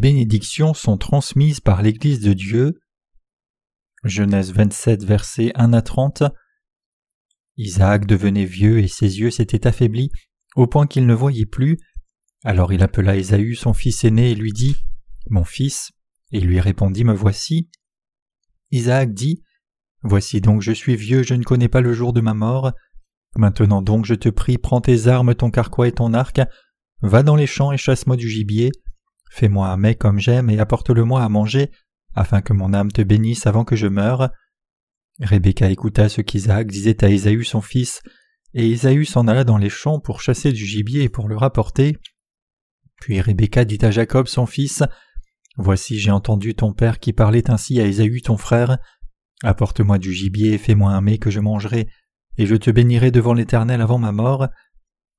Bénédictions sont transmises par l'Église de Dieu. Genèse 27, versets 1 à 30. Isaac devenait vieux et ses yeux s'étaient affaiblis au point qu'il ne voyait plus. Alors il appela Ésaü son fils aîné et lui dit Mon fils, et lui répondit Me voici. Isaac dit Voici donc je suis vieux, je ne connais pas le jour de ma mort. Maintenant donc je te prie, prends tes armes, ton carquois et ton arc, va dans les champs et chasse-moi du gibier. Fais-moi un mets comme j'aime et apporte-le-moi à manger, afin que mon âme te bénisse avant que je meure. Rebecca écouta ce qu'Isaac disait à Ésaü son fils, et Ésaü s'en alla dans les champs pour chasser du gibier et pour le rapporter. Puis Rebecca dit à Jacob son fils, Voici j'ai entendu ton père qui parlait ainsi à Ésaü ton frère. Apporte-moi du gibier et fais-moi un mets que je mangerai, et je te bénirai devant l'Éternel avant ma mort.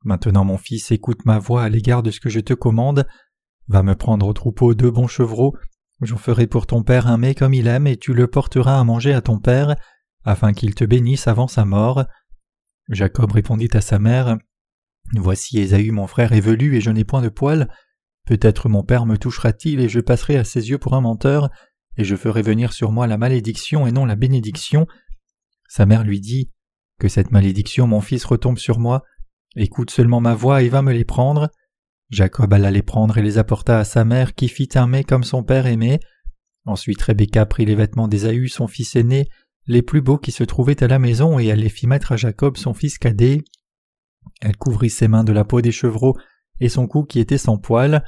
Maintenant mon fils écoute ma voix à l'égard de ce que je te commande. Va me prendre au troupeau deux bons chevreaux, j'en ferai pour ton père un mets comme il aime, et tu le porteras à manger à ton père, afin qu'il te bénisse avant sa mort. Jacob répondit à sa mère. Voici Ésaü mon frère est velu et je n'ai point de poils. Peut-être mon père me touchera-t-il et je passerai à ses yeux pour un menteur, et je ferai venir sur moi la malédiction et non la bénédiction. Sa mère lui dit Que cette malédiction, mon fils, retombe sur moi. Écoute seulement ma voix et va me les prendre. Jacob alla les prendre et les apporta à sa mère, qui fit un mets comme son père aimait. Ensuite Rebecca prit les vêtements d'Ésaü, son fils aîné, les plus beaux qui se trouvaient à la maison, et elle les fit mettre à Jacob, son fils cadet. Elle couvrit ses mains de la peau des chevreaux et son cou qui était sans poils,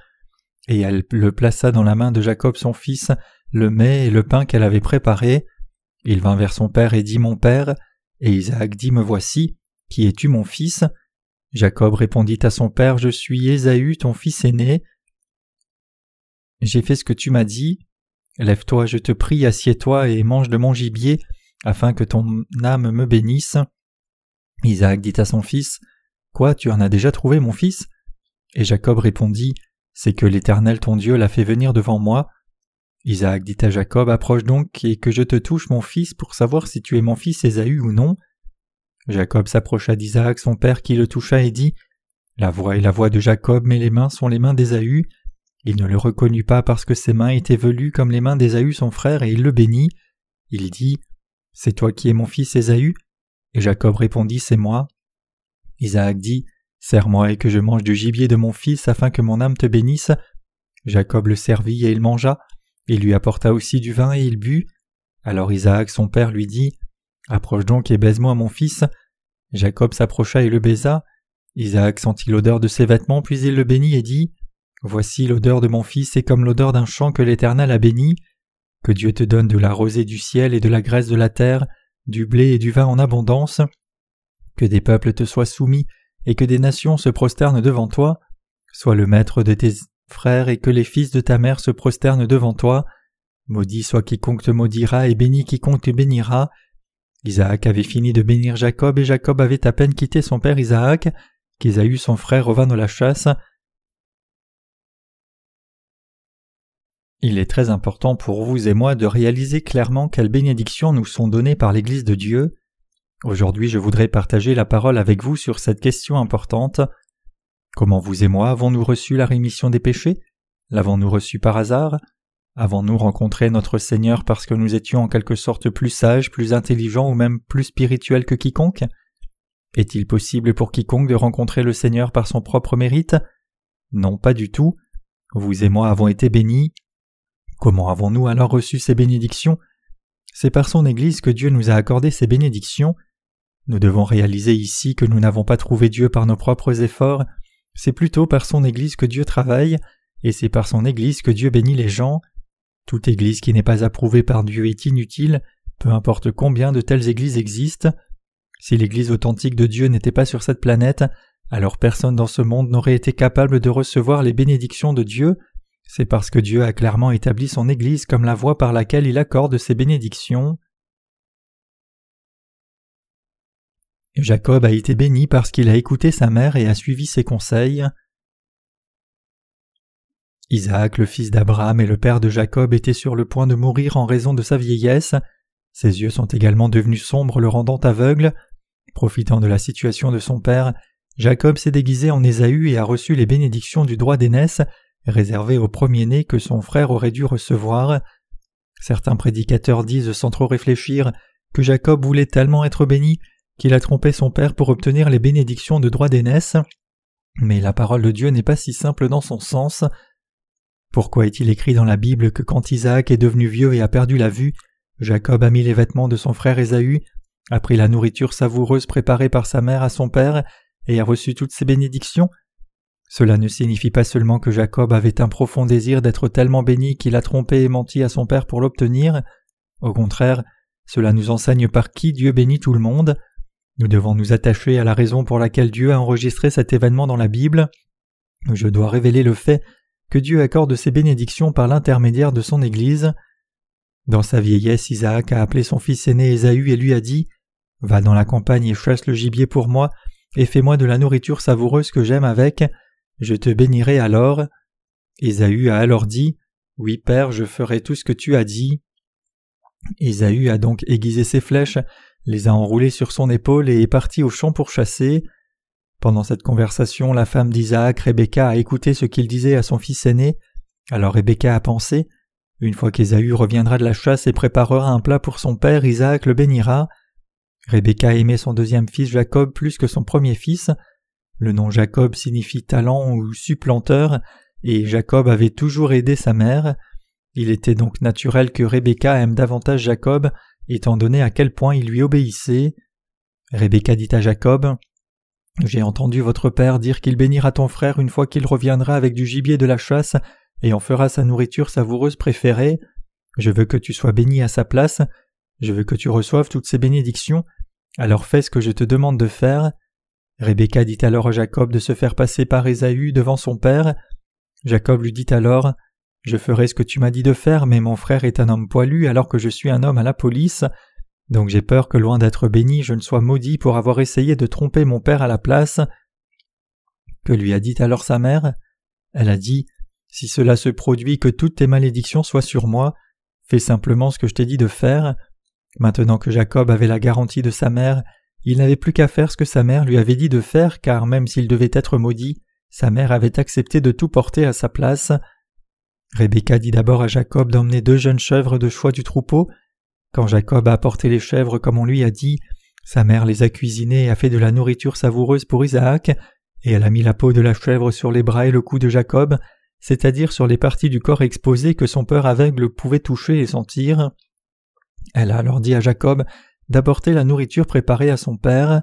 et elle le plaça dans la main de Jacob son fils, le mets et le pain qu'elle avait préparé. Il vint vers son père et dit Mon père, et Isaac dit Me voici, qui es-tu mon fils? Jacob répondit à son père Je suis Ésaü, ton fils aîné. J'ai fait ce que tu m'as dit. Lève-toi, je te prie, assieds-toi et mange de mon gibier, afin que ton âme me bénisse. Isaac dit à son fils Quoi, tu en as déjà trouvé, mon fils? Et Jacob répondit C'est que l'Éternel ton Dieu l'a fait venir devant moi. Isaac dit à Jacob Approche donc et que je te touche, mon fils, pour savoir si tu es mon fils Ésaü ou non. Jacob s'approcha d'Isaac son père qui le toucha et dit La voix est la voix de Jacob, mais les mains sont les mains d'Ésaü. Il ne le reconnut pas parce que ses mains étaient velues comme les mains d'Ésaü son frère, et il le bénit. Il dit C'est toi qui es mon fils Ésaü Et Jacob répondit C'est moi. Isaac dit Serre-moi et que je mange du gibier de mon fils afin que mon âme te bénisse. Jacob le servit et il mangea. Il lui apporta aussi du vin et il but. Alors Isaac son père lui dit Approche donc et baise-moi mon fils. Jacob s'approcha et le baisa. Isaac sentit l'odeur de ses vêtements, puis il le bénit et dit Voici l'odeur de mon fils est comme l'odeur d'un champ que l'Éternel a béni. Que Dieu te donne de la rosée du ciel et de la graisse de la terre, du blé et du vin en abondance. Que des peuples te soient soumis et que des nations se prosternent devant toi. Sois le maître de tes frères et que les fils de ta mère se prosternent devant toi. Maudit soit quiconque te maudira et béni quiconque te bénira. Isaac avait fini de bénir Jacob et Jacob avait à peine quitté son père Isaac qu'Ésaü son frère revint de la chasse. Il est très important pour vous et moi de réaliser clairement quelles bénédictions nous sont données par l'Église de Dieu. Aujourd'hui je voudrais partager la parole avec vous sur cette question importante. Comment vous et moi avons-nous reçu la rémission des péchés? L'avons-nous reçu par hasard? Avons-nous rencontré notre Seigneur parce que nous étions en quelque sorte plus sages, plus intelligents ou même plus spirituels que quiconque? Est-il possible pour quiconque de rencontrer le Seigneur par son propre mérite? Non, pas du tout. Vous et moi avons été bénis. Comment avons-nous alors reçu ces bénédictions? C'est par son Église que Dieu nous a accordé ces bénédictions. Nous devons réaliser ici que nous n'avons pas trouvé Dieu par nos propres efforts, c'est plutôt par son Église que Dieu travaille, et c'est par son Église que Dieu bénit les gens. Toute Église qui n'est pas approuvée par Dieu est inutile, peu importe combien de telles Églises existent. Si l'Église authentique de Dieu n'était pas sur cette planète, alors personne dans ce monde n'aurait été capable de recevoir les bénédictions de Dieu. C'est parce que Dieu a clairement établi son Église comme la voie par laquelle il accorde ses bénédictions. Jacob a été béni parce qu'il a écouté sa mère et a suivi ses conseils. Isaac, le fils d'Abraham et le père de Jacob, était sur le point de mourir en raison de sa vieillesse. Ses yeux sont également devenus sombres, le rendant aveugle. Profitant de la situation de son père, Jacob s'est déguisé en Ésaü et a reçu les bénédictions du droit d'aînesse, réservée au premier-né que son frère aurait dû recevoir. Certains prédicateurs disent sans trop réfléchir que Jacob voulait tellement être béni qu'il a trompé son père pour obtenir les bénédictions de droit d'aînesse. Mais la parole de Dieu n'est pas si simple dans son sens. Pourquoi est-il écrit dans la Bible que quand Isaac est devenu vieux et a perdu la vue, Jacob a mis les vêtements de son frère Ésaü, a pris la nourriture savoureuse préparée par sa mère à son père, et a reçu toutes ses bénédictions? Cela ne signifie pas seulement que Jacob avait un profond désir d'être tellement béni qu'il a trompé et menti à son père pour l'obtenir. Au contraire, cela nous enseigne par qui Dieu bénit tout le monde. Nous devons nous attacher à la raison pour laquelle Dieu a enregistré cet événement dans la Bible. Je dois révéler le fait que Dieu accorde ses bénédictions par l'intermédiaire de son Église. Dans sa vieillesse, Isaac a appelé son fils aîné Ésaü et lui a dit Va dans la campagne et chasse le gibier pour moi, et fais-moi de la nourriture savoureuse que j'aime avec, je te bénirai alors. Ésaü a alors dit Oui, Père, je ferai tout ce que tu as dit. Ésaü a donc aiguisé ses flèches, les a enroulées sur son épaule et est parti au champ pour chasser. Pendant cette conversation, la femme d'Isaac, Rebecca, a écouté ce qu'il disait à son fils aîné. Alors Rebecca a pensé Une fois qu'Ésaü reviendra de la chasse et préparera un plat pour son père, Isaac le bénira. Rebecca aimait son deuxième fils Jacob plus que son premier fils. Le nom Jacob signifie talent ou supplanteur, et Jacob avait toujours aidé sa mère. Il était donc naturel que Rebecca aime davantage Jacob, étant donné à quel point il lui obéissait. Rebecca dit à Jacob j'ai entendu votre père dire qu'il bénira ton frère une fois qu'il reviendra avec du gibier de la chasse et en fera sa nourriture savoureuse préférée. Je veux que tu sois béni à sa place, je veux que tu reçoives toutes ces bénédictions, alors fais ce que je te demande de faire. Rebecca dit alors à Jacob de se faire passer par Ésaü devant son père. Jacob lui dit alors Je ferai ce que tu m'as dit de faire, mais mon frère est un homme poilu alors que je suis un homme à la police. Donc j'ai peur que loin d'être béni, je ne sois maudit pour avoir essayé de tromper mon père à la place. Que lui a dit alors sa mère? Elle a dit Si cela se produit, que toutes tes malédictions soient sur moi, fais simplement ce que je t'ai dit de faire. Maintenant que Jacob avait la garantie de sa mère, il n'avait plus qu'à faire ce que sa mère lui avait dit de faire, car même s'il devait être maudit, sa mère avait accepté de tout porter à sa place. Rebecca dit d'abord à Jacob d'emmener deux jeunes chèvres de choix du troupeau, quand Jacob a apporté les chèvres comme on lui a dit, sa mère les a cuisinées et a fait de la nourriture savoureuse pour Isaac, et elle a mis la peau de la chèvre sur les bras et le cou de Jacob, c'est-à-dire sur les parties du corps exposées que son peur aveugle pouvait toucher et sentir. Elle a alors dit à Jacob d'apporter la nourriture préparée à son père.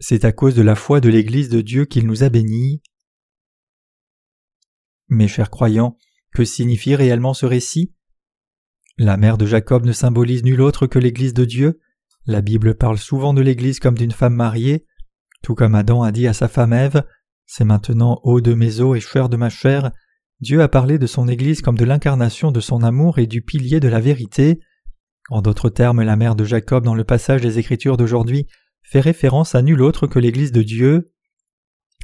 C'est à cause de la foi de l'Église de Dieu qu'il nous a bénis. Mes chers croyants, que signifie réellement ce récit? La mère de Jacob ne symbolise nul autre que l'Église de Dieu. La Bible parle souvent de l'Église comme d'une femme mariée. Tout comme Adam a dit à sa femme Ève C'est maintenant eau de mes eaux et chair de ma chair. Dieu a parlé de son Église comme de l'incarnation de son amour et du pilier de la vérité. En d'autres termes, la mère de Jacob dans le passage des Écritures d'aujourd'hui fait référence à nul autre que l'Église de Dieu.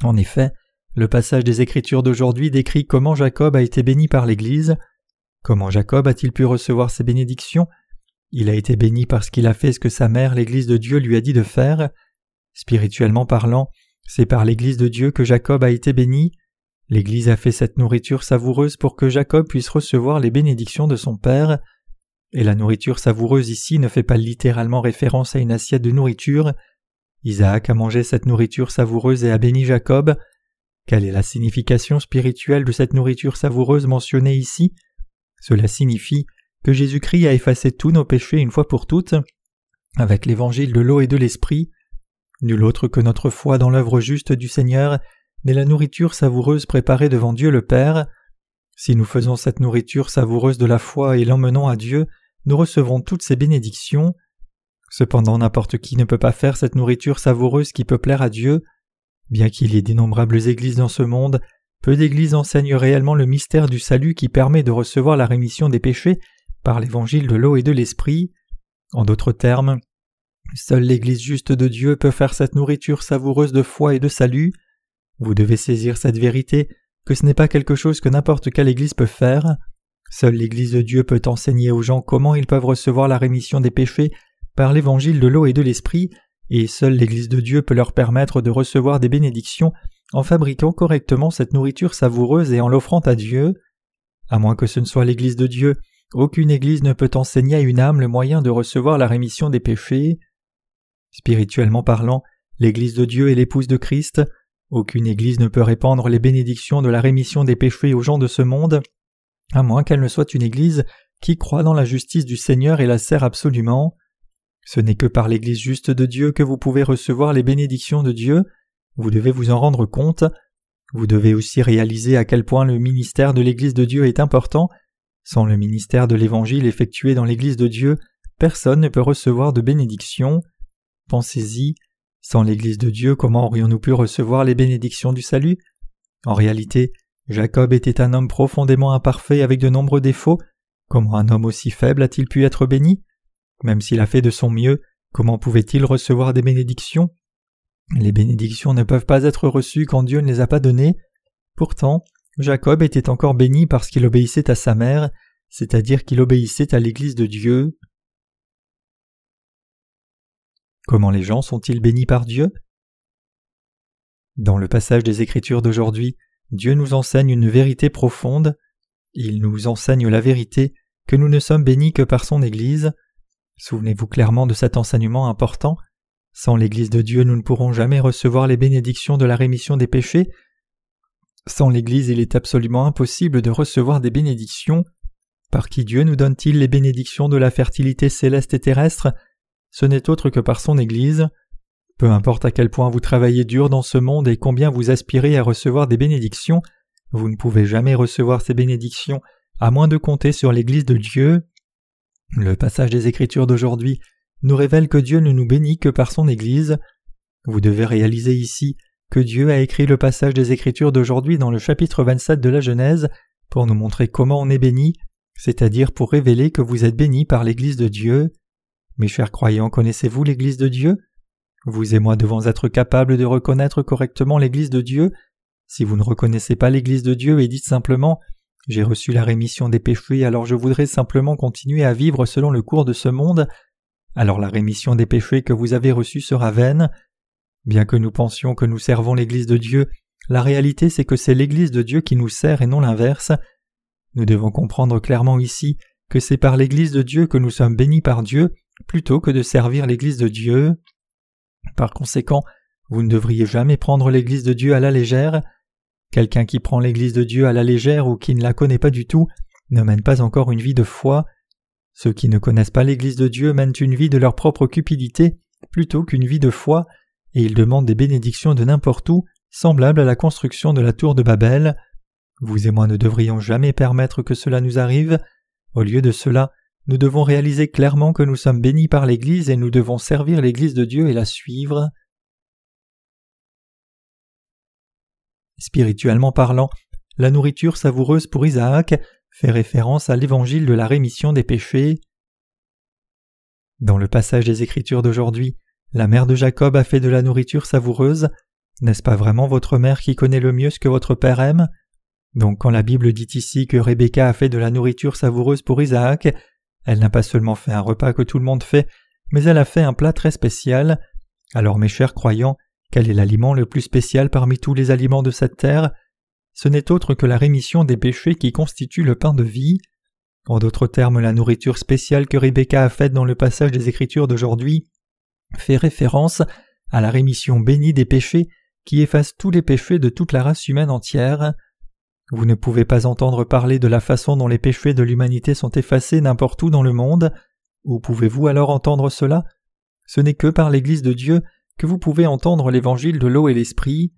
En effet, le passage des Écritures d'aujourd'hui décrit comment Jacob a été béni par l'Église. Comment Jacob a-t-il pu recevoir ses bénédictions? Il a été béni parce qu'il a fait ce que sa mère, l'Église de Dieu, lui a dit de faire. Spirituellement parlant, c'est par l'Église de Dieu que Jacob a été béni. L'Église a fait cette nourriture savoureuse pour que Jacob puisse recevoir les bénédictions de son Père. Et la nourriture savoureuse ici ne fait pas littéralement référence à une assiette de nourriture. Isaac a mangé cette nourriture savoureuse et a béni Jacob. Quelle est la signification spirituelle de cette nourriture savoureuse mentionnée ici? Cela signifie que Jésus-Christ a effacé tous nos péchés une fois pour toutes, avec l'évangile de l'eau et de l'esprit. Nul autre que notre foi dans l'œuvre juste du Seigneur n'est la nourriture savoureuse préparée devant Dieu le Père. Si nous faisons cette nourriture savoureuse de la foi et l'emmenons à Dieu, nous recevrons toutes ces bénédictions. Cependant n'importe qui ne peut pas faire cette nourriture savoureuse qui peut plaire à Dieu. Bien qu'il y ait d'innombrables églises dans ce monde, peu d'églises enseignent réellement le mystère du salut qui permet de recevoir la rémission des péchés par l'évangile de l'eau et de l'esprit. En d'autres termes, seule l'Église juste de Dieu peut faire cette nourriture savoureuse de foi et de salut. Vous devez saisir cette vérité que ce n'est pas quelque chose que n'importe quelle Église peut faire. Seule l'Église de Dieu peut enseigner aux gens comment ils peuvent recevoir la rémission des péchés par l'évangile de l'eau et de l'esprit et seule l'Église de Dieu peut leur permettre de recevoir des bénédictions en fabriquant correctement cette nourriture savoureuse et en l'offrant à Dieu. À moins que ce ne soit l'Église de Dieu, aucune Église ne peut enseigner à une âme le moyen de recevoir la rémission des péchés. Spirituellement parlant, l'Église de Dieu est l'épouse de Christ. Aucune Église ne peut répandre les bénédictions de la rémission des péchés aux gens de ce monde, à moins qu'elle ne soit une Église qui croit dans la justice du Seigneur et la sert absolument. Ce n'est que par l'Église juste de Dieu que vous pouvez recevoir les bénédictions de Dieu, vous devez vous en rendre compte, vous devez aussi réaliser à quel point le ministère de l'Église de Dieu est important. Sans le ministère de l'Évangile effectué dans l'Église de Dieu, personne ne peut recevoir de bénédiction. Pensez-y, sans l'Église de Dieu, comment aurions-nous pu recevoir les bénédictions du salut? En réalité, Jacob était un homme profondément imparfait avec de nombreux défauts. Comment un homme aussi faible a-t-il pu être béni? Même s'il a fait de son mieux, comment pouvait-il recevoir des bénédictions? Les bénédictions ne peuvent pas être reçues quand Dieu ne les a pas données. Pourtant, Jacob était encore béni parce qu'il obéissait à sa mère, c'est-à-dire qu'il obéissait à l'Église de Dieu. Comment les gens sont-ils bénis par Dieu? Dans le passage des Écritures d'aujourd'hui, Dieu nous enseigne une vérité profonde. Il nous enseigne la vérité que nous ne sommes bénis que par son Église. Souvenez-vous clairement de cet enseignement important. Sans l'Église de Dieu, nous ne pourrons jamais recevoir les bénédictions de la rémission des péchés. Sans l'Église, il est absolument impossible de recevoir des bénédictions. Par qui Dieu nous donne-t-il les bénédictions de la fertilité céleste et terrestre? Ce n'est autre que par son Église. Peu importe à quel point vous travaillez dur dans ce monde et combien vous aspirez à recevoir des bénédictions, vous ne pouvez jamais recevoir ces bénédictions à moins de compter sur l'Église de Dieu. Le passage des Écritures d'aujourd'hui nous révèle que Dieu ne nous bénit que par son Église. Vous devez réaliser ici que Dieu a écrit le passage des Écritures d'aujourd'hui dans le chapitre 27 de la Genèse pour nous montrer comment on est béni, c'est-à-dire pour révéler que vous êtes bénis par l'Église de Dieu. Mes chers croyants, connaissez-vous l'Église de Dieu? Vous et moi devons être capables de reconnaître correctement l'Église de Dieu. Si vous ne reconnaissez pas l'Église de Dieu et dites simplement J'ai reçu la rémission des péchés, alors je voudrais simplement continuer à vivre selon le cours de ce monde, alors la rémission des péchés que vous avez reçus sera vaine. Bien que nous pensions que nous servons l'Église de Dieu, la réalité c'est que c'est l'Église de Dieu qui nous sert et non l'inverse. Nous devons comprendre clairement ici que c'est par l'Église de Dieu que nous sommes bénis par Dieu plutôt que de servir l'Église de Dieu. Par conséquent, vous ne devriez jamais prendre l'Église de Dieu à la légère. Quelqu'un qui prend l'Église de Dieu à la légère ou qui ne la connaît pas du tout ne mène pas encore une vie de foi. Ceux qui ne connaissent pas l'Église de Dieu mènent une vie de leur propre cupidité plutôt qu'une vie de foi, et ils demandent des bénédictions de n'importe où, semblables à la construction de la tour de Babel. Vous et moi ne devrions jamais permettre que cela nous arrive. Au lieu de cela, nous devons réaliser clairement que nous sommes bénis par l'Église et nous devons servir l'Église de Dieu et la suivre. Spirituellement parlant, la nourriture savoureuse pour Isaac fait référence à l'évangile de la rémission des péchés. Dans le passage des Écritures d'aujourd'hui, la mère de Jacob a fait de la nourriture savoureuse. N'est-ce pas vraiment votre mère qui connaît le mieux ce que votre père aime? Donc quand la Bible dit ici que Rebecca a fait de la nourriture savoureuse pour Isaac, elle n'a pas seulement fait un repas que tout le monde fait, mais elle a fait un plat très spécial. Alors mes chers croyants, quel est l'aliment le plus spécial parmi tous les aliments de cette terre? Ce n'est autre que la rémission des péchés qui constitue le pain de vie. En d'autres termes, la nourriture spéciale que Rebecca a faite dans le passage des Écritures d'aujourd'hui fait référence à la rémission bénie des péchés qui efface tous les péchés de toute la race humaine entière. Vous ne pouvez pas entendre parler de la façon dont les péchés de l'humanité sont effacés n'importe où dans le monde. Où pouvez-vous alors entendre cela? Ce n'est que par l'Église de Dieu que vous pouvez entendre l'évangile de l'eau et l'esprit.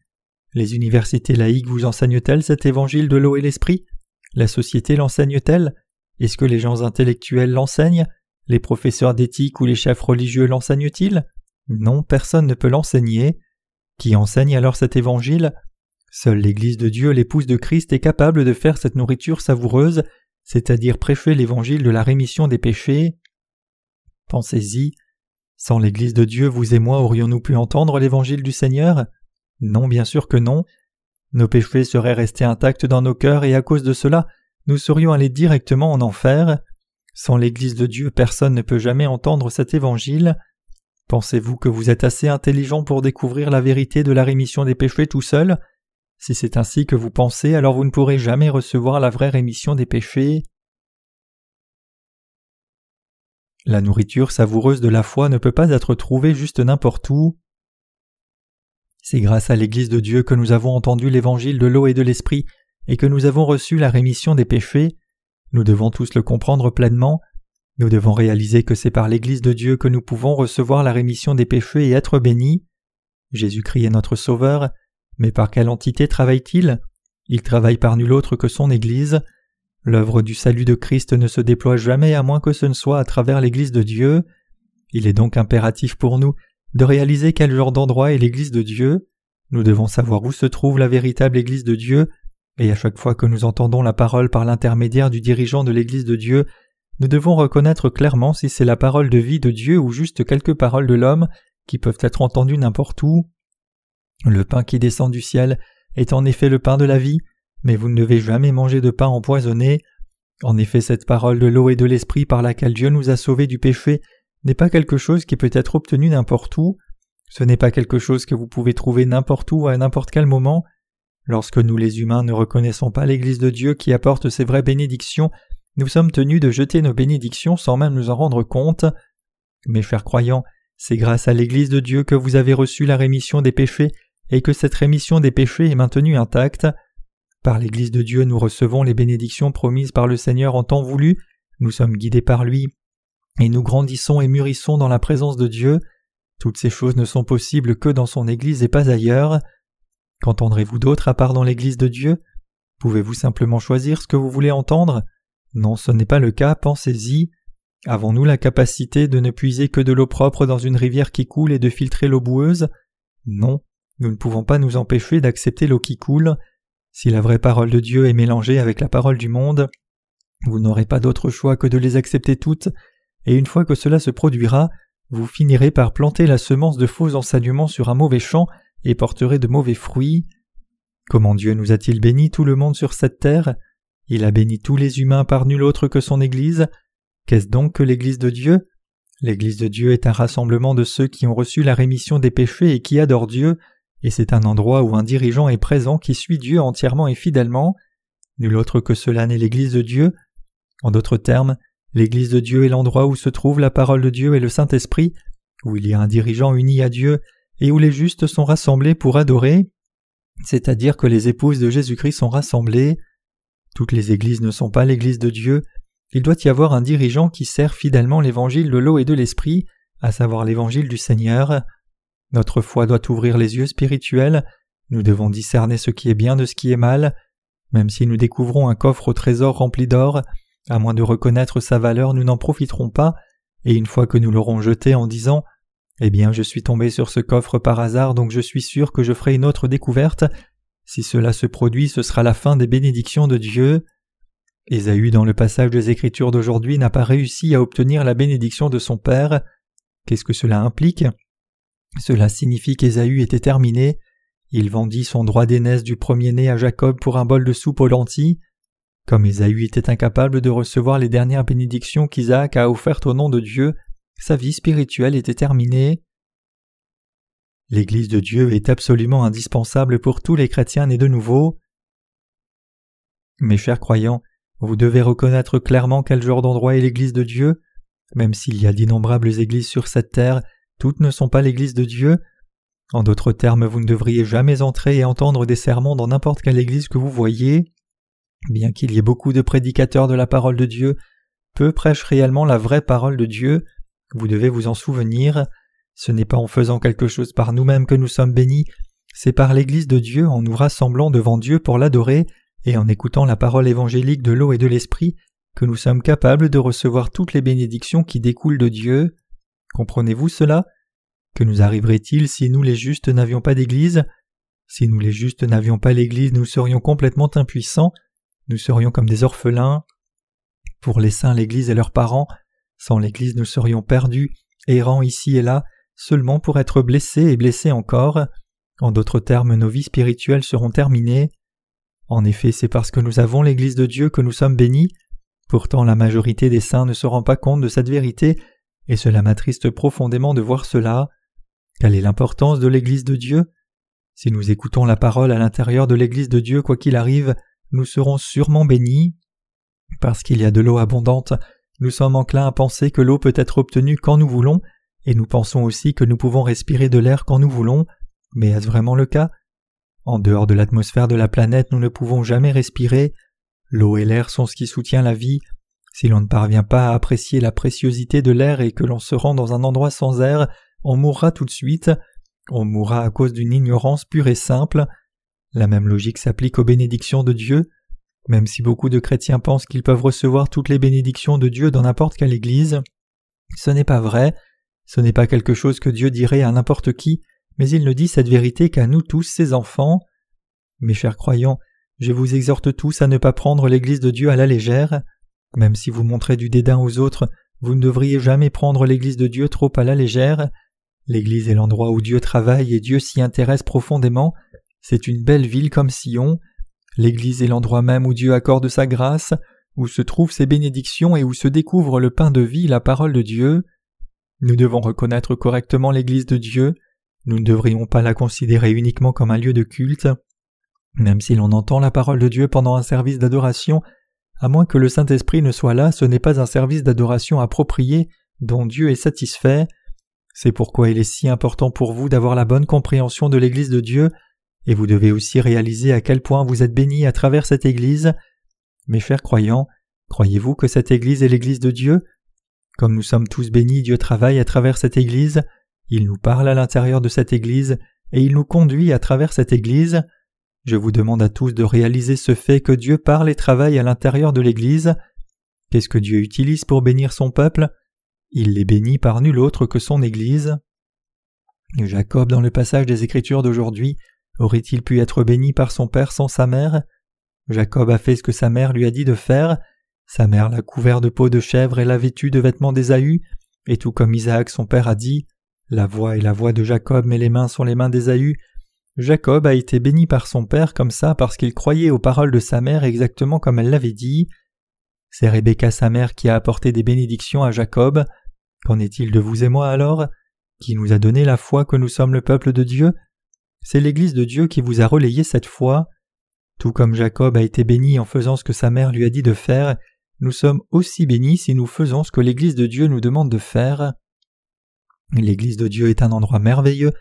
Les universités laïques vous enseignent-elles cet évangile de l'eau et l'esprit? La société l'enseigne-t-elle? Est-ce que les gens intellectuels l'enseignent? Les professeurs d'éthique ou les chefs religieux l'enseignent-ils? Non, personne ne peut l'enseigner. Qui enseigne alors cet évangile? Seule l'Église de Dieu, l'épouse de Christ, est capable de faire cette nourriture savoureuse, c'est-à-dire prêcher l'évangile de la rémission des péchés. Pensez-y, sans l'Église de Dieu, vous et moi aurions-nous pu entendre l'évangile du Seigneur? Non, bien sûr que non. Nos péchés seraient restés intacts dans nos cœurs et à cause de cela, nous serions allés directement en enfer. Sans l'Église de Dieu, personne ne peut jamais entendre cet évangile. Pensez-vous que vous êtes assez intelligent pour découvrir la vérité de la rémission des péchés tout seul? Si c'est ainsi que vous pensez, alors vous ne pourrez jamais recevoir la vraie rémission des péchés. La nourriture savoureuse de la foi ne peut pas être trouvée juste n'importe où. C'est grâce à l'Église de Dieu que nous avons entendu l'évangile de l'eau et de l'esprit et que nous avons reçu la rémission des péchés. Nous devons tous le comprendre pleinement. Nous devons réaliser que c'est par l'Église de Dieu que nous pouvons recevoir la rémission des péchés et être bénis. Jésus-Christ est notre Sauveur, mais par quelle entité travaille-t-il? Il travaille par nul autre que son Église. L'œuvre du salut de Christ ne se déploie jamais à moins que ce ne soit à travers l'Église de Dieu. Il est donc impératif pour nous de réaliser quel genre d'endroit est l'Église de Dieu. Nous devons savoir où se trouve la véritable Église de Dieu, et à chaque fois que nous entendons la parole par l'intermédiaire du dirigeant de l'Église de Dieu, nous devons reconnaître clairement si c'est la parole de vie de Dieu ou juste quelques paroles de l'homme qui peuvent être entendues n'importe où. Le pain qui descend du ciel est en effet le pain de la vie, mais vous ne devez jamais manger de pain empoisonné. En effet, cette parole de l'eau et de l'esprit par laquelle Dieu nous a sauvés du péché n'est pas quelque chose qui peut être obtenu n'importe où. Ce n'est pas quelque chose que vous pouvez trouver n'importe où à n'importe quel moment. Lorsque nous les humains ne reconnaissons pas l'Église de Dieu qui apporte ses vraies bénédictions, nous sommes tenus de jeter nos bénédictions sans même nous en rendre compte. Mes chers croyants, c'est grâce à l'Église de Dieu que vous avez reçu la rémission des péchés et que cette rémission des péchés est maintenue intacte. Par l'Église de Dieu, nous recevons les bénédictions promises par le Seigneur en temps voulu, nous sommes guidés par lui, et nous grandissons et mûrissons dans la présence de Dieu. Toutes ces choses ne sont possibles que dans son Église et pas ailleurs. Qu'entendrez-vous d'autre à part dans l'Église de Dieu? Pouvez-vous simplement choisir ce que vous voulez entendre? Non, ce n'est pas le cas, pensez-y. Avons-nous la capacité de ne puiser que de l'eau propre dans une rivière qui coule et de filtrer l'eau boueuse? Non, nous ne pouvons pas nous empêcher d'accepter l'eau qui coule. Si la vraie parole de Dieu est mélangée avec la parole du monde, vous n'aurez pas d'autre choix que de les accepter toutes, et une fois que cela se produira, vous finirez par planter la semence de faux enseignements sur un mauvais champ et porterez de mauvais fruits. Comment Dieu nous a-t-il béni tout le monde sur cette terre? Il a béni tous les humains par nul autre que son Église. Qu'est-ce donc que l'Église de Dieu? L'Église de Dieu est un rassemblement de ceux qui ont reçu la rémission des péchés et qui adorent Dieu, et c'est un endroit où un dirigeant est présent qui suit Dieu entièrement et fidèlement. Nul autre que cela n'est l'Église de Dieu. En d'autres termes, l'Église de Dieu est l'endroit où se trouve la parole de Dieu et le Saint-Esprit, où il y a un dirigeant uni à Dieu et où les justes sont rassemblés pour adorer, c'est-à-dire que les épouses de Jésus-Christ sont rassemblées. Toutes les églises ne sont pas l'Église de Dieu, il doit y avoir un dirigeant qui sert fidèlement l'évangile de l'eau et de l'esprit, à savoir l'évangile du Seigneur. Notre foi doit ouvrir les yeux spirituels, nous devons discerner ce qui est bien de ce qui est mal, même si nous découvrons un coffre au trésor rempli d'or, à moins de reconnaître sa valeur, nous n'en profiterons pas, et une fois que nous l'aurons jeté en disant eh bien, je suis tombé sur ce coffre par hasard, donc je suis sûr que je ferai une autre découverte. Si cela se produit, ce sera la fin des bénédictions de Dieu. Ésaü, dans le passage des Écritures d'aujourd'hui, n'a pas réussi à obtenir la bénédiction de son père. Qu'est-ce que cela implique? Cela signifie qu'Ésaü était terminé. Il vendit son droit d'aînesse du premier-né à Jacob pour un bol de soupe aux lentilles. Comme Ésaü était incapable de recevoir les dernières bénédictions qu'Isaac a offertes au nom de Dieu, sa vie spirituelle était terminée. L'Église de Dieu est absolument indispensable pour tous les chrétiens nés de nouveau. Mes chers croyants, vous devez reconnaître clairement quel genre d'endroit est l'Église de Dieu. Même s'il y a d'innombrables églises sur cette terre, toutes ne sont pas l'Église de Dieu. En d'autres termes, vous ne devriez jamais entrer et entendre des sermons dans n'importe quelle église que vous voyez. Bien qu'il y ait beaucoup de prédicateurs de la parole de Dieu, peu prêchent réellement la vraie parole de Dieu. Vous devez vous en souvenir. Ce n'est pas en faisant quelque chose par nous-mêmes que nous sommes bénis, c'est par l'Église de Dieu en nous rassemblant devant Dieu pour l'adorer et en écoutant la parole évangélique de l'eau et de l'esprit que nous sommes capables de recevoir toutes les bénédictions qui découlent de Dieu. Comprenez-vous cela? Que nous arriverait-il si nous les justes n'avions pas d'Église? Si nous les justes n'avions pas l'Église, nous serions complètement impuissants, nous serions comme des orphelins? Pour les saints, l'Église et leurs parents, sans l'Église nous serions perdus, errants ici et là, seulement pour être blessés et blessés encore. En d'autres termes, nos vies spirituelles seront terminées. En effet, c'est parce que nous avons l'Église de Dieu que nous sommes bénis. Pourtant, la majorité des saints ne se rend pas compte de cette vérité, et cela m'attriste profondément de voir cela. Quelle est l'importance de l'Église de Dieu? Si nous écoutons la parole à l'intérieur de l'Église de Dieu, quoi qu'il arrive, nous serons sûrement bénis. Parce qu'il y a de l'eau abondante, nous sommes enclins à penser que l'eau peut être obtenue quand nous voulons, et nous pensons aussi que nous pouvons respirer de l'air quand nous voulons, mais est-ce vraiment le cas? En dehors de l'atmosphère de la planète, nous ne pouvons jamais respirer. L'eau et l'air sont ce qui soutient la vie. Si l'on ne parvient pas à apprécier la préciosité de l'air et que l'on se rend dans un endroit sans air, on mourra tout de suite. On mourra à cause d'une ignorance pure et simple. La même logique s'applique aux bénédictions de Dieu. Même si beaucoup de chrétiens pensent qu'ils peuvent recevoir toutes les bénédictions de Dieu dans n'importe quelle église, ce n'est pas vrai, ce n'est pas quelque chose que Dieu dirait à n'importe qui, mais il ne dit cette vérité qu'à nous tous, ses enfants. Mes chers croyants, je vous exhorte tous à ne pas prendre l'Église de Dieu à la légère. Même si vous montrez du dédain aux autres, vous ne devriez jamais prendre l'Église de Dieu trop à la légère. L'Église est l'endroit où Dieu travaille et Dieu s'y intéresse profondément. C'est une belle ville comme Sion. L'Église est l'endroit même où Dieu accorde sa grâce, où se trouvent ses bénédictions et où se découvre le pain de vie, la parole de Dieu. Nous devons reconnaître correctement l'Église de Dieu. Nous ne devrions pas la considérer uniquement comme un lieu de culte. Même si l'on entend la parole de Dieu pendant un service d'adoration, à moins que le Saint-Esprit ne soit là, ce n'est pas un service d'adoration approprié dont Dieu est satisfait. C'est pourquoi il est si important pour vous d'avoir la bonne compréhension de l'Église de Dieu, et vous devez aussi réaliser à quel point vous êtes bénis à travers cette Église. Mes chers croyants, croyez-vous que cette Église est l'Église de Dieu? Comme nous sommes tous bénis, Dieu travaille à travers cette Église, il nous parle à l'intérieur de cette Église, et il nous conduit à travers cette Église. Je vous demande à tous de réaliser ce fait que Dieu parle et travaille à l'intérieur de l'Église. Qu'est-ce que Dieu utilise pour bénir son peuple? Il les bénit par nul autre que son Église. Jacob, dans le passage des Écritures d'aujourd'hui, aurait-il pu être béni par son père sans sa mère? Jacob a fait ce que sa mère lui a dit de faire. Sa mère l'a couvert de peau de chèvre et l'a vêtu de vêtements d'Ésaü, et tout comme Isaac son père a dit, la voix est la voix de Jacob, mais les mains sont les mains d'Ésaü, Jacob a été béni par son père comme ça parce qu'il croyait aux paroles de sa mère exactement comme elle l'avait dit. C'est Rebecca sa mère qui a apporté des bénédictions à Jacob. Qu'en est-il de vous et moi alors? Qui nous a donné la foi que nous sommes le peuple de Dieu? C'est l'Église de Dieu qui vous a relayé cette foi. Tout comme Jacob a été béni en faisant ce que sa mère lui a dit de faire, nous sommes aussi bénis si nous faisons ce que l'Église de Dieu nous demande de faire. L'Église de Dieu est un endroit merveilleux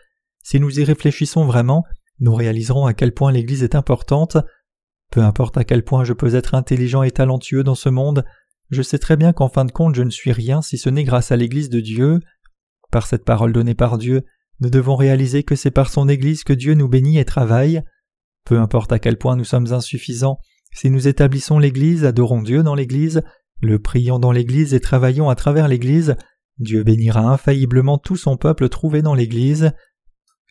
si nous y réfléchissons vraiment, nous réaliserons à quel point l'Église est importante. Peu importe à quel point je peux être intelligent et talentueux dans ce monde, je sais très bien qu'en fin de compte je ne suis rien si ce n'est grâce à l'Église de Dieu. Par cette parole donnée par Dieu, nous devons réaliser que c'est par son Église que Dieu nous bénit et travaille. Peu importe à quel point nous sommes insuffisants, si nous établissons l'Église, adorons Dieu dans l'Église, le prions dans l'Église et travaillons à travers l'Église, Dieu bénira infailliblement tout son peuple trouvé dans l'Église.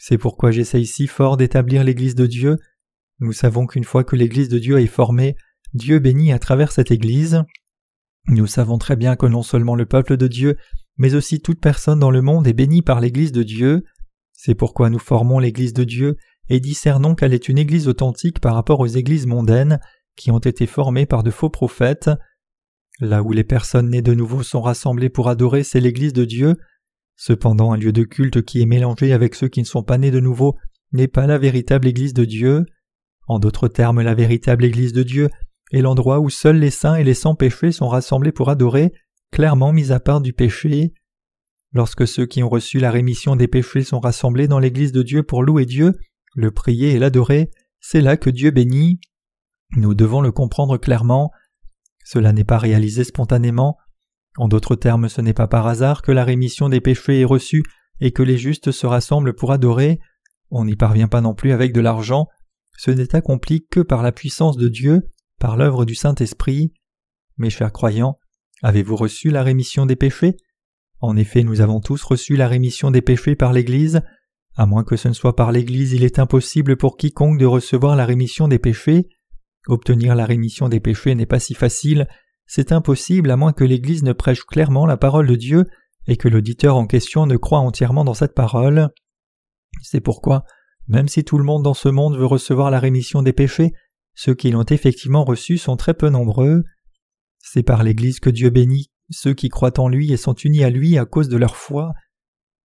C'est pourquoi j'essaye si fort d'établir l'Église de Dieu. Nous savons qu'une fois que l'Église de Dieu est formée, Dieu bénit à travers cette Église. Nous savons très bien que non seulement le peuple de Dieu, mais aussi toute personne dans le monde est bénie par l'Église de Dieu. C'est pourquoi nous formons l'Église de Dieu et discernons qu'elle est une Église authentique par rapport aux Églises mondaines qui ont été formées par de faux prophètes. Là où les personnes nées de nouveau sont rassemblées pour adorer, c'est l'Église de Dieu, Cependant, un lieu de culte qui est mélangé avec ceux qui ne sont pas nés de nouveau n'est pas la véritable Église de Dieu. En d'autres termes, la véritable Église de Dieu est l'endroit où seuls les saints et les sans péchés sont rassemblés pour adorer, clairement mis à part du péché. Lorsque ceux qui ont reçu la rémission des péchés sont rassemblés dans l'Église de Dieu pour louer Dieu, le prier et l'adorer, c'est là que Dieu bénit. Nous devons le comprendre clairement. Cela n'est pas réalisé spontanément, en d'autres termes, ce n'est pas par hasard que la rémission des péchés est reçue et que les justes se rassemblent pour adorer. On n'y parvient pas non plus avec de l'argent. Ce n'est accompli que par la puissance de Dieu, par l'œuvre du Saint-Esprit. Mes chers croyants, avez-vous reçu la rémission des péchés? En effet, nous avons tous reçu la rémission des péchés par l'Église. À moins que ce ne soit par l'Église, il est impossible pour quiconque de recevoir la rémission des péchés. Obtenir la rémission des péchés n'est pas si facile, c'est impossible à moins que l'Église ne prêche clairement la parole de Dieu et que l'auditeur en question ne croit entièrement dans cette parole. C'est pourquoi, même si tout le monde dans ce monde veut recevoir la rémission des péchés, ceux qui l'ont effectivement reçu sont très peu nombreux. C'est par l'Église que Dieu bénit ceux qui croient en lui et sont unis à lui à cause de leur foi.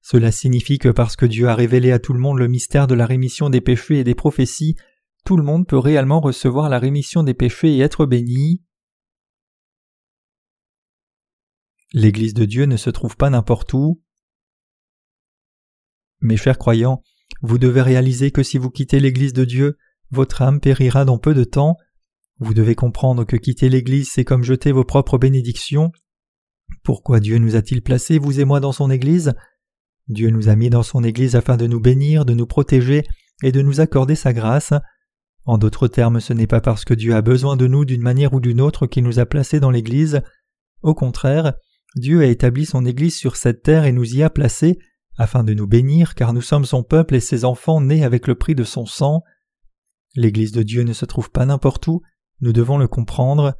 Cela signifie que parce que Dieu a révélé à tout le monde le mystère de la rémission des péchés et des prophéties, tout le monde peut réellement recevoir la rémission des péchés et être béni. L'Église de Dieu ne se trouve pas n'importe où. Mes chers croyants, vous devez réaliser que si vous quittez l'Église de Dieu, votre âme périra dans peu de temps. Vous devez comprendre que quitter l'Église, c'est comme jeter vos propres bénédictions. Pourquoi Dieu nous a-t-il placés, vous et moi, dans son Église? Dieu nous a mis dans son Église afin de nous bénir, de nous protéger et de nous accorder sa grâce. En d'autres termes, ce n'est pas parce que Dieu a besoin de nous d'une manière ou d'une autre qu'il nous a placés dans l'Église. Au contraire, Dieu a établi son Église sur cette terre et nous y a placés afin de nous bénir car nous sommes son peuple et ses enfants nés avec le prix de son sang. L'Église de Dieu ne se trouve pas n'importe où, nous devons le comprendre.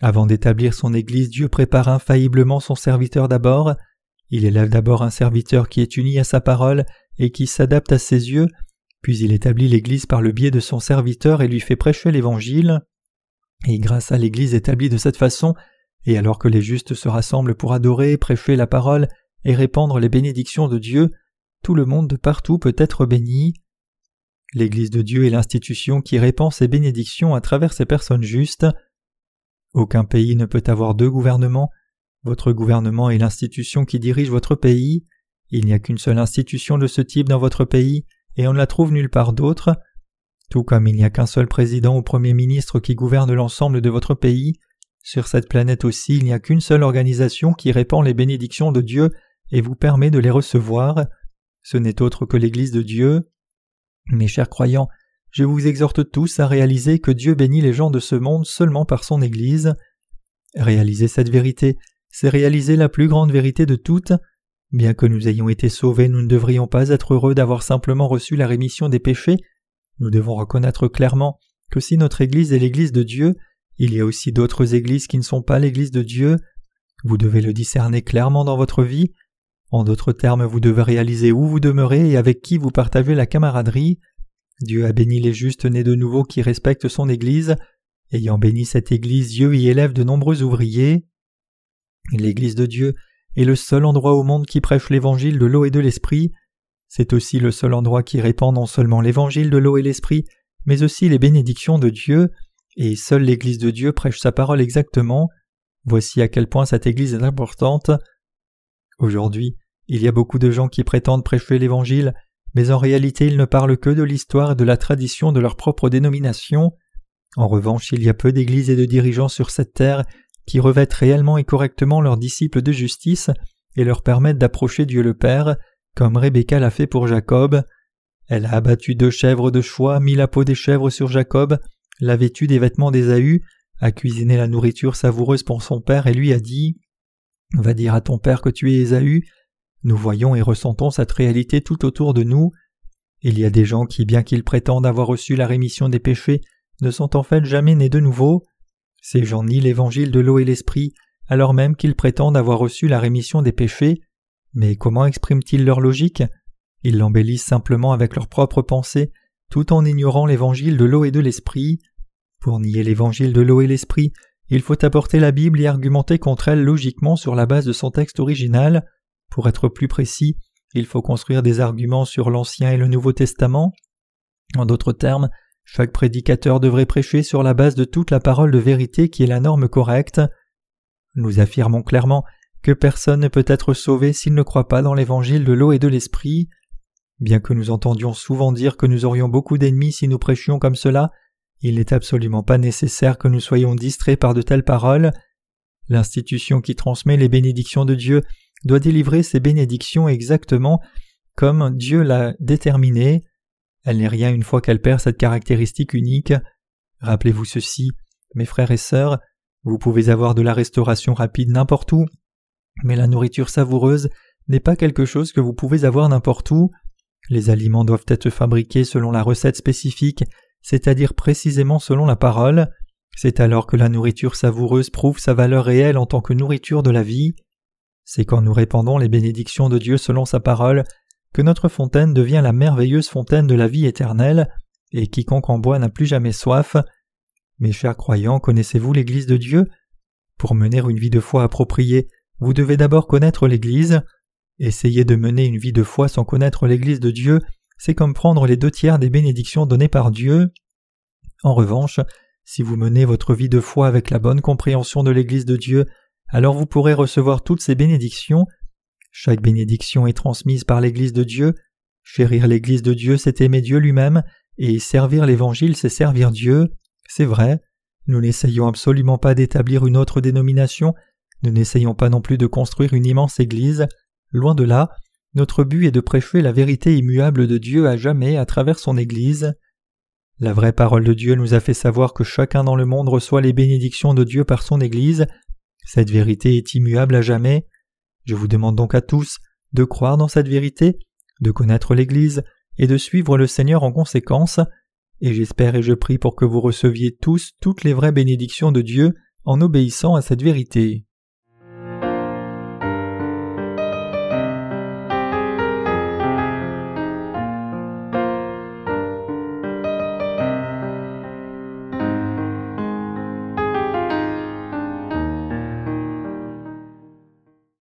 Avant d'établir son Église, Dieu prépare infailliblement son serviteur d'abord. Il élève d'abord un serviteur qui est uni à sa parole et qui s'adapte à ses yeux, puis il établit l'Église par le biais de son serviteur et lui fait prêcher l'Évangile. Et grâce à l'Église établie de cette façon, et alors que les justes se rassemblent pour adorer, prêcher la parole et répandre les bénédictions de Dieu, tout le monde de partout peut être béni. L'Église de Dieu est l'institution qui répand ses bénédictions à travers ses personnes justes. Aucun pays ne peut avoir deux gouvernements, votre gouvernement est l'institution qui dirige votre pays. Il n'y a qu'une seule institution de ce type dans votre pays, et on ne la trouve nulle part d'autre. Tout comme il n'y a qu'un seul président ou premier ministre qui gouverne l'ensemble de votre pays, sur cette planète aussi il n'y a qu'une seule organisation qui répand les bénédictions de Dieu et vous permet de les recevoir. Ce n'est autre que l'Église de Dieu. Mes chers croyants, je vous exhorte tous à réaliser que Dieu bénit les gens de ce monde seulement par son Église. Réalisez cette vérité c'est réaliser la plus grande vérité de toutes. Bien que nous ayons été sauvés, nous ne devrions pas être heureux d'avoir simplement reçu la rémission des péchés. Nous devons reconnaître clairement que si notre Église est l'Église de Dieu, il y a aussi d'autres Églises qui ne sont pas l'Église de Dieu. Vous devez le discerner clairement dans votre vie. En d'autres termes, vous devez réaliser où vous demeurez et avec qui vous partagez la camaraderie. Dieu a béni les justes nés de nouveau qui respectent son Église. Ayant béni cette Église, Dieu y élève de nombreux ouvriers. L'Église de Dieu est le seul endroit au monde qui prêche l'évangile de l'eau et de l'esprit. C'est aussi le seul endroit qui répand non seulement l'évangile de l'eau et l'esprit, mais aussi les bénédictions de Dieu, et seule l'Église de Dieu prêche sa parole exactement. Voici à quel point cette Église est importante. Aujourd'hui, il y a beaucoup de gens qui prétendent prêcher l'Évangile, mais en réalité ils ne parlent que de l'histoire et de la tradition de leur propre dénomination. En revanche, il y a peu d'églises et de dirigeants sur cette terre qui revêtent réellement et correctement leurs disciples de justice et leur permettent d'approcher Dieu le Père, comme Rebecca l'a fait pour Jacob. Elle a abattu deux chèvres de choix, mis la peau des chèvres sur Jacob, l'a vêtu des vêtements d'Ésaü, a cuisiné la nourriture savoureuse pour son père et lui a dit Va dire à ton père que tu es Ésaü. Nous voyons et ressentons cette réalité tout autour de nous. Il y a des gens qui, bien qu'ils prétendent avoir reçu la rémission des péchés, ne sont en fait jamais nés de nouveau. Ces gens nient l'évangile de l'eau et l'esprit, alors même qu'ils prétendent avoir reçu la rémission des péchés. Mais comment expriment-ils leur logique? Ils l'embellissent simplement avec leurs propres pensées, tout en ignorant l'évangile de l'eau et de l'esprit. Pour nier l'évangile de l'eau et l'esprit, il faut apporter la Bible et argumenter contre elle logiquement sur la base de son texte original. Pour être plus précis, il faut construire des arguments sur l'Ancien et le Nouveau Testament. En d'autres termes, chaque prédicateur devrait prêcher sur la base de toute la parole de vérité qui est la norme correcte. Nous affirmons clairement que personne ne peut être sauvé s'il ne croit pas dans l'évangile de l'eau et de l'esprit. Bien que nous entendions souvent dire que nous aurions beaucoup d'ennemis si nous prêchions comme cela, il n'est absolument pas nécessaire que nous soyons distraits par de telles paroles. L'institution qui transmet les bénédictions de Dieu doit délivrer ces bénédictions exactement comme Dieu l'a déterminé. Elle n'est rien une fois qu'elle perd cette caractéristique unique. Rappelez-vous ceci, mes frères et sœurs, vous pouvez avoir de la restauration rapide n'importe où, mais la nourriture savoureuse n'est pas quelque chose que vous pouvez avoir n'importe où. Les aliments doivent être fabriqués selon la recette spécifique, c'est-à-dire précisément selon la parole. C'est alors que la nourriture savoureuse prouve sa valeur réelle en tant que nourriture de la vie. C'est quand nous répandons les bénédictions de Dieu selon sa parole que notre fontaine devient la merveilleuse fontaine de la vie éternelle, et quiconque en boit n'a plus jamais soif. Mes chers croyants, connaissez-vous l'Église de Dieu? Pour mener une vie de foi appropriée, vous devez d'abord connaître l'Église. Essayer de mener une vie de foi sans connaître l'Église de Dieu, c'est comme prendre les deux tiers des bénédictions données par Dieu. En revanche, si vous menez votre vie de foi avec la bonne compréhension de l'Église de Dieu, alors vous pourrez recevoir toutes ces bénédictions. Chaque bénédiction est transmise par l'Église de Dieu. Chérir l'Église de Dieu, c'est aimer Dieu lui-même, et servir l'Évangile, c'est servir Dieu. C'est vrai. Nous n'essayons absolument pas d'établir une autre dénomination, nous n'essayons pas non plus de construire une immense Église. Loin de là, notre but est de prêcher la vérité immuable de Dieu à jamais à travers son Église. La vraie parole de Dieu nous a fait savoir que chacun dans le monde reçoit les bénédictions de Dieu par son Église. Cette vérité est immuable à jamais. Je vous demande donc à tous de croire dans cette vérité, de connaître l'Église et de suivre le Seigneur en conséquence, et j'espère et je prie pour que vous receviez tous toutes les vraies bénédictions de Dieu en obéissant à cette vérité.